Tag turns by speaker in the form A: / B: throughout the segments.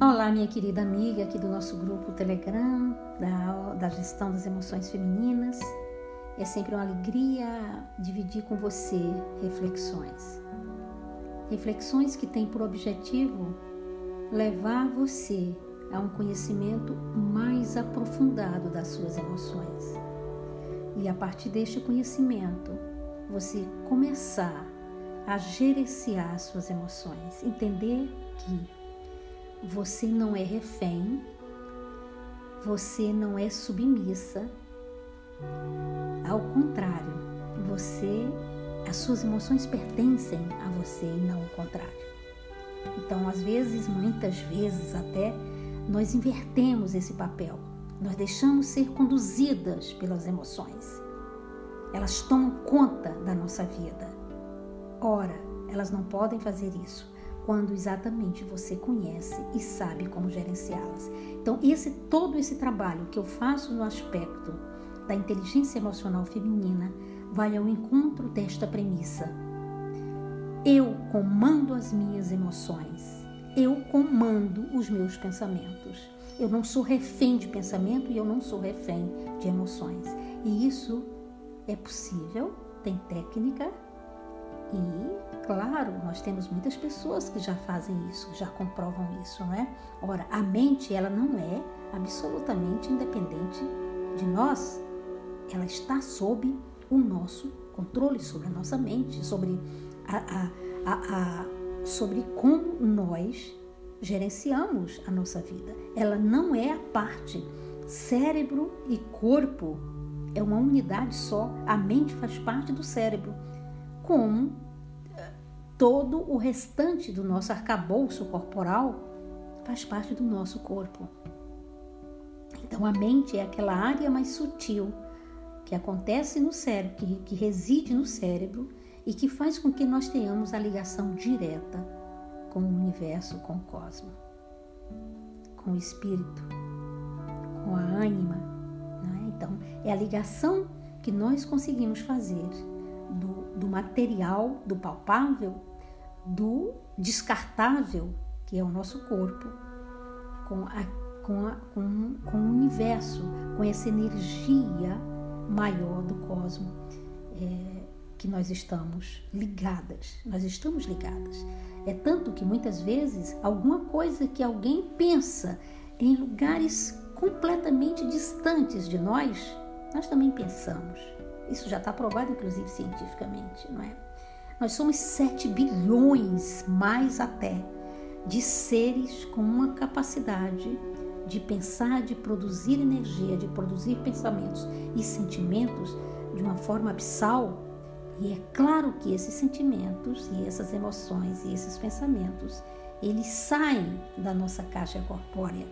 A: Olá, minha querida amiga aqui do nosso grupo Telegram, da, da gestão das emoções femininas. É sempre uma alegria dividir com você reflexões. Reflexões que têm por objetivo levar você a um conhecimento mais aprofundado das suas emoções. E a partir deste conhecimento, você começar a gerenciar as suas emoções, entender que você não é refém, você não é submissa. Ao contrário, você, as suas emoções pertencem a você e não o contrário. Então, às vezes, muitas vezes até, nós invertemos esse papel. Nós deixamos ser conduzidas pelas emoções. Elas tomam conta da nossa vida. Ora, elas não podem fazer isso quando exatamente você conhece e sabe como gerenciá-las. Então, esse todo esse trabalho que eu faço no aspecto da inteligência emocional feminina vai ao encontro desta premissa. Eu comando as minhas emoções. Eu comando os meus pensamentos. Eu não sou refém de pensamento e eu não sou refém de emoções. E isso é possível, tem técnica, e, claro, nós temos muitas pessoas que já fazem isso, já comprovam isso, não é? Ora, a mente, ela não é absolutamente independente de nós. Ela está sob o nosso controle, sobre a nossa mente, sobre, a, a, a, a sobre como nós gerenciamos a nossa vida. Ela não é a parte cérebro e corpo é uma unidade só. A mente faz parte do cérebro como eh, todo o restante do nosso arcabouço corporal faz parte do nosso corpo. Então, a mente é aquela área mais sutil que acontece no cérebro, que, que reside no cérebro e que faz com que nós tenhamos a ligação direta com o universo, com o cosmo, com o espírito, com a ânima. É? Então, é a ligação que nós conseguimos fazer material, do palpável, do descartável, que é o nosso corpo, com, a, com, a, com, com o universo, com essa energia maior do cosmo é, que nós estamos ligadas. Nós estamos ligadas. É tanto que muitas vezes alguma coisa que alguém pensa em lugares completamente distantes de nós, nós também pensamos. Isso já está provado, inclusive, cientificamente, não é? Nós somos 7 bilhões, mais até, de seres com uma capacidade de pensar, de produzir energia, de produzir pensamentos e sentimentos de uma forma abissal. E é claro que esses sentimentos e essas emoções e esses pensamentos, eles saem da nossa caixa corpórea,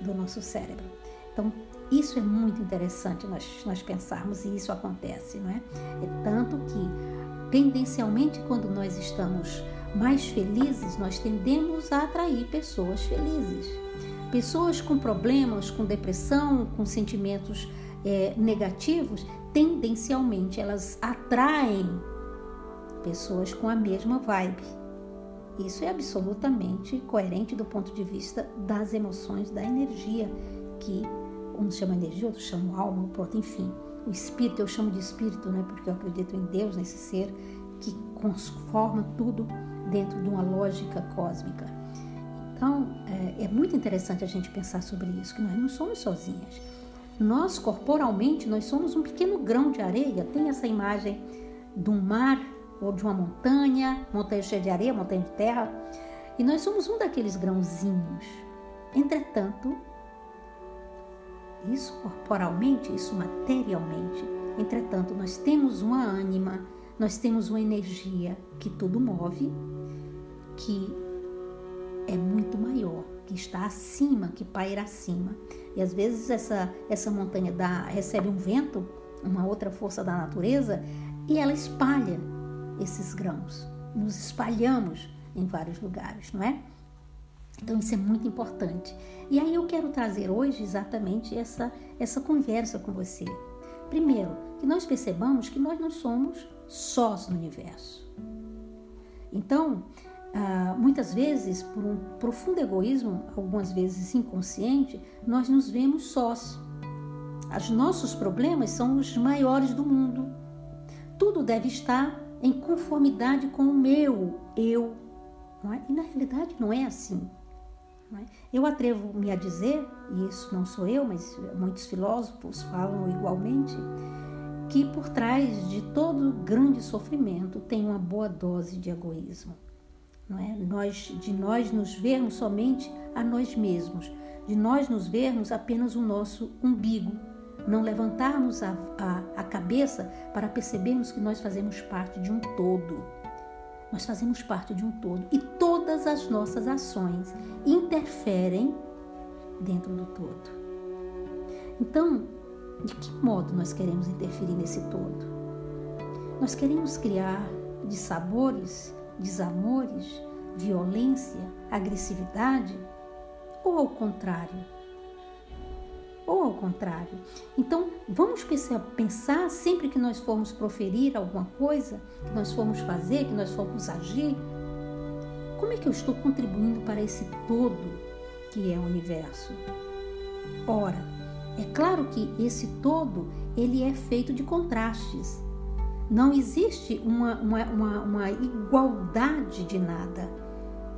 A: do nosso cérebro. Então, isso é muito interessante nós, nós pensarmos e isso acontece, não é? É tanto que, tendencialmente, quando nós estamos mais felizes, nós tendemos a atrair pessoas felizes. Pessoas com problemas, com depressão, com sentimentos é, negativos, tendencialmente elas atraem pessoas com a mesma vibe. Isso é absolutamente coerente do ponto de vista das emoções, da energia que uns chamam energia, outros chamam alma, pronto, enfim. O espírito, eu chamo de espírito, né, porque eu acredito em Deus, nesse ser que transforma tudo dentro de uma lógica cósmica. Então, é, é muito interessante a gente pensar sobre isso, que nós não somos sozinhas. Nós, corporalmente, nós somos um pequeno grão de areia. Tem essa imagem de um mar ou de uma montanha, montanha cheia de areia, montanha de terra, e nós somos um daqueles grãozinhos. Entretanto, isso corporalmente, isso materialmente. Entretanto, nós temos uma ânima, nós temos uma energia que tudo move, que é muito maior, que está acima, que paira acima. E às vezes essa, essa montanha dá, recebe um vento, uma outra força da natureza, e ela espalha esses grãos. Nos espalhamos em vários lugares, não é? Então isso é muito importante. E aí eu quero trazer hoje exatamente essa essa conversa com você. Primeiro, que nós percebamos que nós não somos sós no universo. Então, ah, muitas vezes, por um profundo egoísmo, algumas vezes inconsciente, nós nos vemos sós. Os nossos problemas são os maiores do mundo. Tudo deve estar em conformidade com o meu eu. É? E na realidade não é assim. É? Eu atrevo-me a dizer, e isso não sou eu, mas muitos filósofos falam igualmente, que por trás de todo grande sofrimento tem uma boa dose de egoísmo não é? Nós, de nós nos vermos somente a nós mesmos, de nós nos vermos apenas o nosso umbigo, não levantarmos a, a, a cabeça para percebermos que nós fazemos parte de um todo. Nós fazemos parte de um todo e todas as nossas ações interferem dentro do todo. Então, de que modo nós queremos interferir nesse todo? Nós queremos criar de sabores desamores, violência, agressividade? Ou ao contrário? Ou ao contrário. Então, vamos pensar sempre que nós formos proferir alguma coisa, que nós formos fazer, que nós formos agir, como é que eu estou contribuindo para esse todo que é o universo? Ora, é claro que esse todo ele é feito de contrastes. Não existe uma, uma, uma, uma igualdade de nada,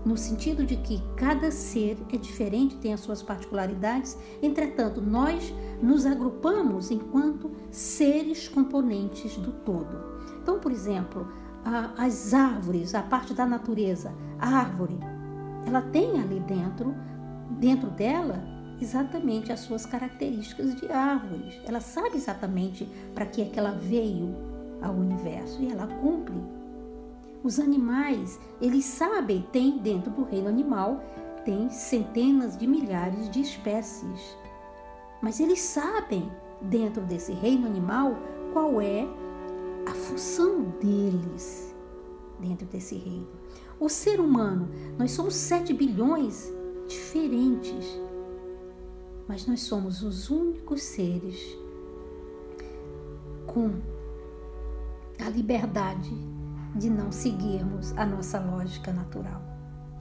A: no sentido de que cada ser é diferente, tem as suas particularidades, entretanto, nós nos agrupamos enquanto seres componentes do todo. Então, por exemplo, as árvores, a parte da natureza, a árvore, ela tem ali dentro, dentro dela, exatamente as suas características de árvores. Ela sabe exatamente para que é que ela veio, ao universo e ela cumpre. Os animais, eles sabem, tem dentro do reino animal, tem centenas de milhares de espécies. Mas eles sabem, dentro desse reino animal, qual é a função deles dentro desse reino. O ser humano, nós somos 7 bilhões diferentes, mas nós somos os únicos seres com a liberdade de não seguirmos a nossa lógica natural,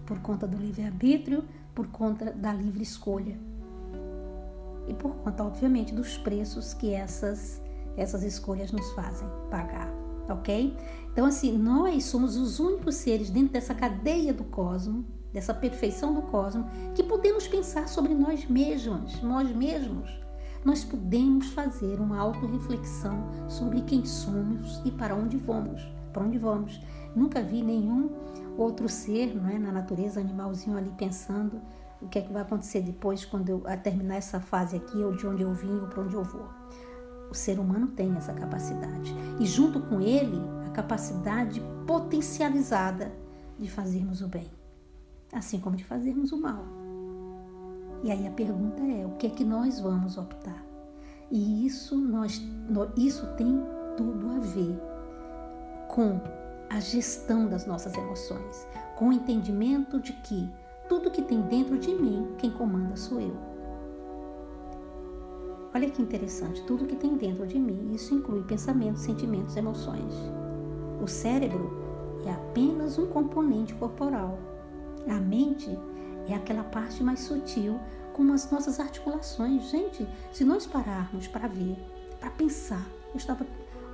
A: por conta do livre-arbítrio, por conta da livre escolha e por conta, obviamente, dos preços que essas, essas escolhas nos fazem pagar, ok? Então, assim, nós somos os únicos seres dentro dessa cadeia do cosmo, dessa perfeição do cosmo, que podemos pensar sobre nós mesmos, nós mesmos nós podemos fazer uma autorreflexão sobre quem somos e para onde vamos. Para onde vamos? Nunca vi nenhum outro ser, não é, na natureza, animalzinho ali pensando o que é que vai acontecer depois quando eu terminar essa fase aqui, ou de onde eu vim, ou para onde eu vou. O ser humano tem essa capacidade e junto com ele a capacidade potencializada de fazermos o bem, assim como de fazermos o mal. E aí a pergunta é: o que é que nós vamos optar? E isso, nós, isso tem tudo a ver com a gestão das nossas emoções, com o entendimento de que tudo que tem dentro de mim, quem comanda sou eu. Olha que interessante, tudo que tem dentro de mim, isso inclui pensamentos, sentimentos, emoções. O cérebro é apenas um componente corporal. A mente é aquela parte mais sutil, como as nossas articulações. Gente, se nós pararmos para ver, para pensar, eu estava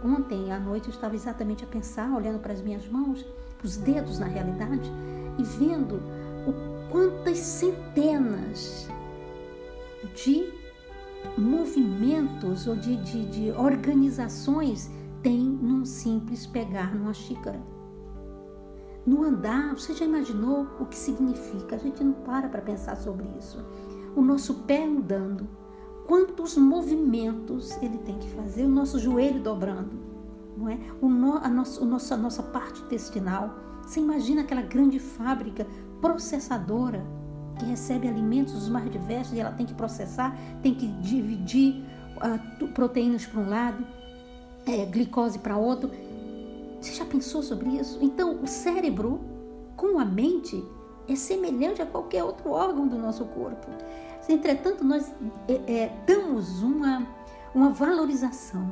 A: ontem à noite eu estava exatamente a pensar, olhando para as minhas mãos, os dedos na realidade, e vendo o quantas centenas de movimentos ou de, de, de organizações tem num simples pegar numa xícara. No andar, você já imaginou o que significa? A gente não para para pensar sobre isso. O nosso pé andando, quantos movimentos ele tem que fazer, o nosso joelho dobrando, não é? O no, a, nossa, o nosso, a nossa parte intestinal. Você imagina aquela grande fábrica processadora que recebe alimentos dos mais diversos e ela tem que processar, tem que dividir uh, proteínas para um lado, é, glicose para outro você já pensou sobre isso? Então, o cérebro com a mente é semelhante a qualquer outro órgão do nosso corpo. Entretanto, nós é, é, damos uma, uma valorização,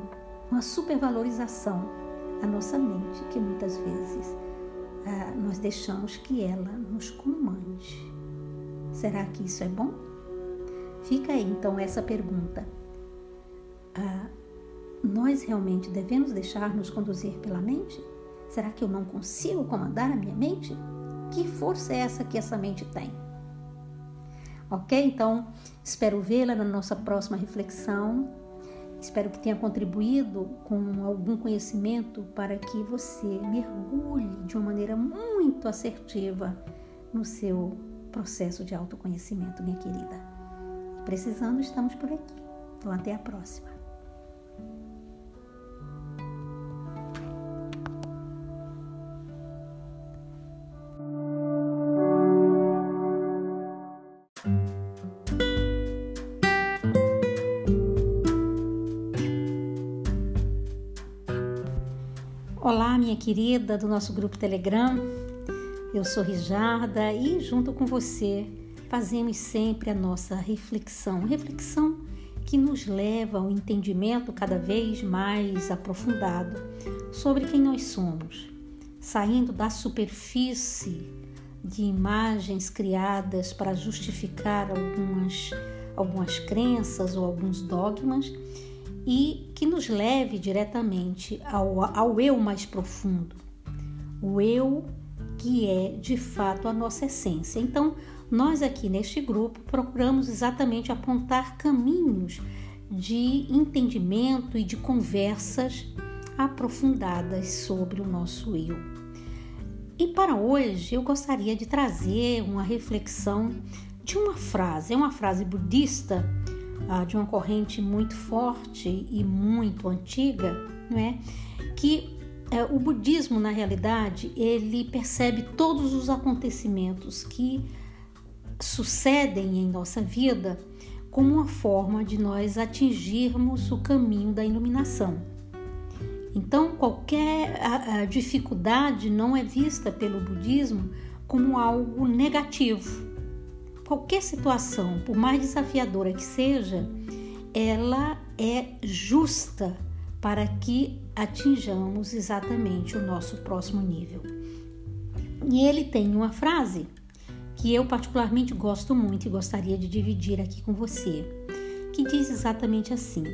A: uma supervalorização à nossa mente, que muitas vezes ah, nós deixamos que ela nos comande. Será que isso é bom? Fica aí então essa pergunta. Ah, nós realmente devemos deixar-nos conduzir pela mente? Será que eu não consigo comandar a minha mente? Que força é essa que essa mente tem? Ok? Então, espero vê-la na nossa próxima reflexão. Espero que tenha contribuído com algum conhecimento para que você mergulhe de uma maneira muito assertiva no seu processo de autoconhecimento, minha querida. Precisando, estamos por aqui. Então, até a próxima. Olá, minha querida do nosso grupo Telegram. Eu sou Rijarda e junto com você fazemos sempre a nossa reflexão, reflexão que nos leva ao entendimento cada vez mais aprofundado sobre quem nós somos, saindo da superfície de imagens criadas para justificar algumas algumas crenças ou alguns dogmas e que nos leve diretamente ao, ao eu mais profundo, o eu que é de fato a nossa essência. Então, nós aqui neste grupo procuramos exatamente apontar caminhos de entendimento e de conversas aprofundadas sobre o nosso eu. E para hoje eu gostaria de trazer uma reflexão de uma frase, é uma frase budista ah, de uma corrente muito forte e muito antiga, não é? Que é, o budismo, na realidade, ele percebe todos os acontecimentos que sucedem em nossa vida como uma forma de nós atingirmos o caminho da iluminação. Então, qualquer a, a dificuldade não é vista pelo budismo como algo negativo, qualquer situação, por mais desafiadora que seja, ela é justa para que atinjamos exatamente o nosso próximo nível. E ele tem uma frase que eu particularmente gosto muito e gostaria de dividir aqui com você, que diz exatamente assim: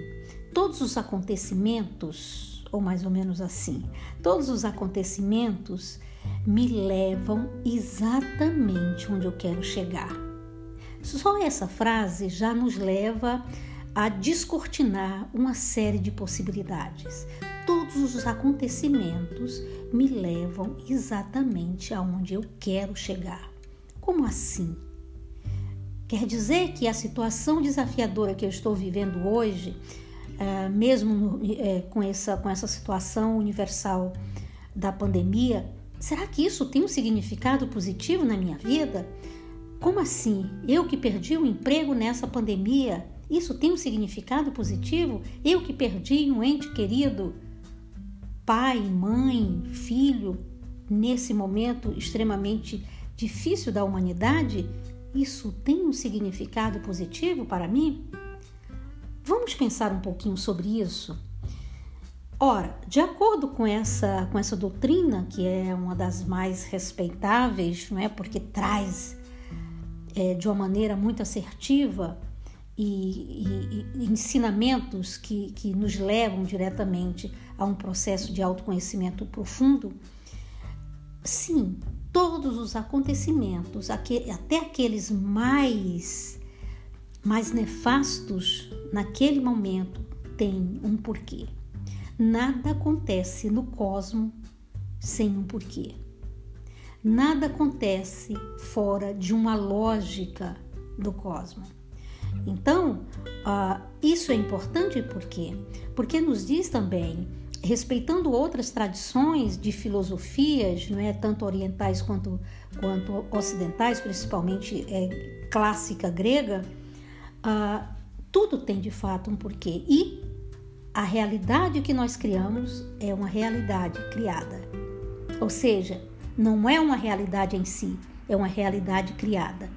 A: todos os acontecimentos, ou mais ou menos assim, todos os acontecimentos me levam exatamente onde eu quero chegar. Só essa frase já nos leva a descortinar uma série de possibilidades. Todos os acontecimentos me levam exatamente aonde eu quero chegar. Como assim? Quer dizer que a situação desafiadora que eu estou vivendo hoje, uh, mesmo no, uh, com, essa, com essa situação universal da pandemia, será que isso tem um significado positivo na minha vida? Como assim? Eu que perdi o emprego nessa pandemia, isso tem um significado positivo? Eu que perdi um ente querido, pai, mãe, filho, nesse momento extremamente difícil da humanidade, isso tem um significado positivo para mim? Vamos pensar um pouquinho sobre isso. Ora, de acordo com essa, com essa doutrina, que é uma das mais respeitáveis, não é? Porque traz é, de uma maneira muito assertiva e, e, ensinamentos que, que nos levam diretamente a um processo de autoconhecimento profundo, sim, todos os acontecimentos, até aqueles mais, mais nefastos, naquele momento, têm um porquê. Nada acontece no cosmos sem um porquê. Nada acontece fora de uma lógica do cosmos. Então, uh, isso é importante por quê? Porque nos diz também, respeitando outras tradições de filosofias, não é tanto orientais quanto, quanto ocidentais, principalmente é, clássica grega, uh, tudo tem de fato um porquê. E a realidade que nós criamos é uma realidade criada. Ou seja, não é uma realidade em si, é uma realidade criada.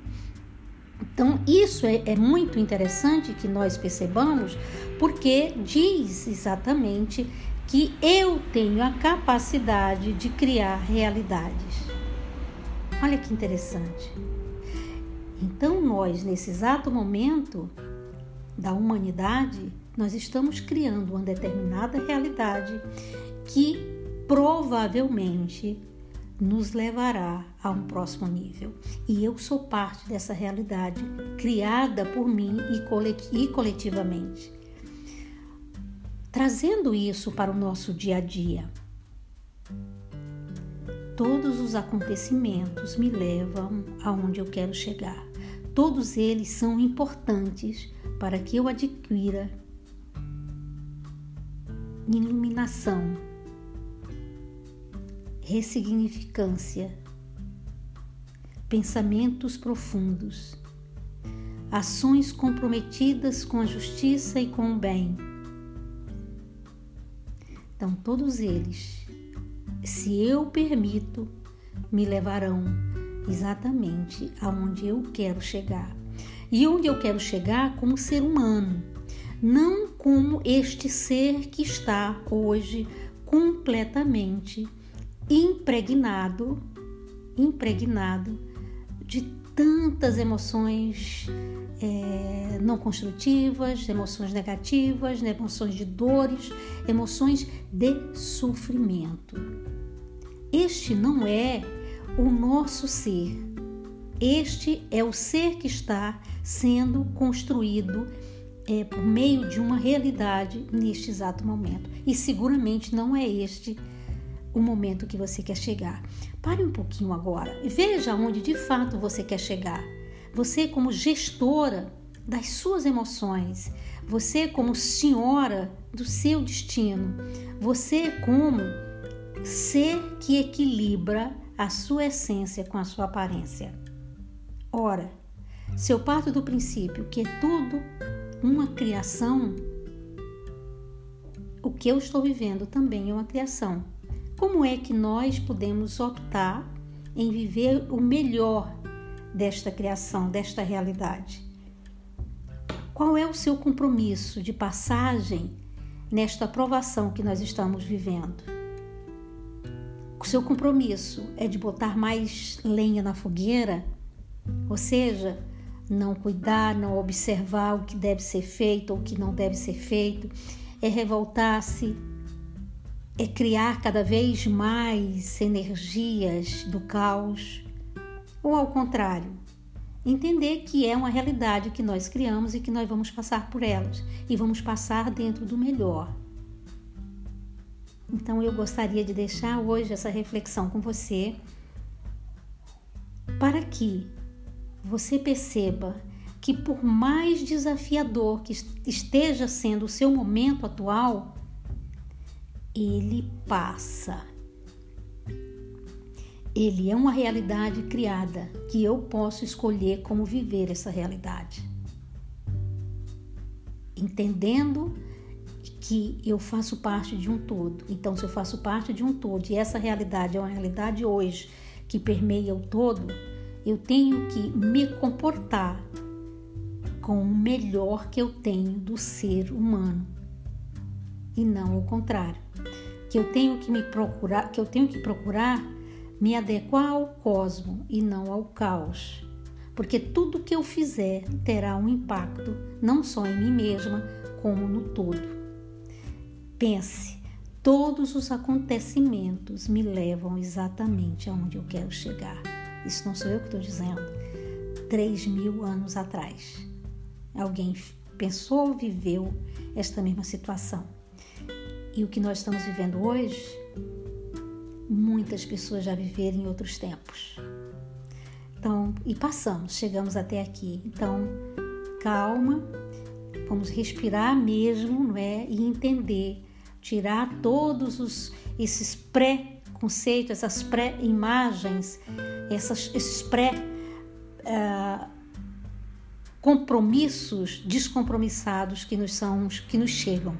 A: Então, isso é, é, muito interessante que nós percebamos, porque diz exatamente que eu tenho a capacidade de criar realidades. Olha que interessante. Então, nós, nesse exato momento da humanidade, nós estamos criando uma determinada realidade que provavelmente nos levará a um próximo nível. E eu sou parte dessa realidade criada por mim e coletivamente. Trazendo isso para o nosso dia a dia. Todos os acontecimentos me levam aonde eu quero chegar. Todos eles são importantes para que eu adquira iluminação, ressignificância, pensamentos profundos, ações comprometidas com a justiça e com o bem. Então, todos eles, se eu permito, me levarão exatamente aonde eu quero chegar. E onde eu quero chegar como ser humano, não como este ser que está hoje completamente impregnado, impregnado de tantas emoções é, não construtivas, emoções negativas, emoções de dores, emoções de sofrimento. Este não é o nosso ser. Este é o ser que está sendo construído é, por meio de uma realidade neste exato momento. E seguramente não é este o momento que você quer chegar. Pare um pouquinho agora e veja onde de fato você quer chegar. Você, como gestora das suas emoções, você, como senhora do seu destino, você, como ser que equilibra a sua essência com a sua aparência. Ora, se eu parto do princípio que é tudo uma criação, o que eu estou vivendo também é uma criação. Como é que nós podemos optar em viver o melhor desta criação, desta realidade? Qual é o seu compromisso de passagem nesta aprovação que nós estamos vivendo? O seu compromisso é de botar mais lenha na fogueira, ou seja, não cuidar, não observar o que deve ser feito ou o que não deve ser feito, é revoltar-se, é criar cada vez mais energias do caos, ou ao contrário, entender que é uma realidade que nós criamos e que nós vamos passar por elas e vamos passar dentro do melhor. Então eu gostaria de deixar hoje essa reflexão com você para que você perceba que, por mais desafiador que esteja sendo o seu momento atual, ele passa. Ele é uma realidade criada que eu posso escolher como viver essa realidade. Entendendo que eu faço parte de um todo. Então, se eu faço parte de um todo e essa realidade é uma realidade hoje que permeia o todo, eu tenho que me comportar com o melhor que eu tenho do ser humano e não o contrário. Que eu tenho que me procurar, que eu tenho que procurar me adequar ao cosmo e não ao caos. Porque tudo que eu fizer terá um impacto não só em mim mesma, como no todo. Pense, todos os acontecimentos me levam exatamente aonde eu quero chegar. Isso não sou eu que estou dizendo. Três mil anos atrás, alguém pensou ou viveu esta mesma situação. E o que nós estamos vivendo hoje, muitas pessoas já viveram em outros tempos. Então, e passamos, chegamos até aqui. Então, calma, vamos respirar mesmo, não é? E entender, tirar todos os, esses pré-conceitos, essas pré-imagens esses pré uh, compromissos descompromissados que nos são que nos chegam.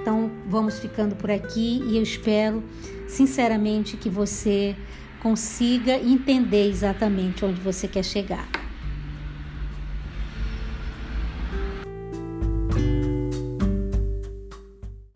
A: Então vamos ficando por aqui e eu espero sinceramente que você consiga entender exatamente onde você quer chegar.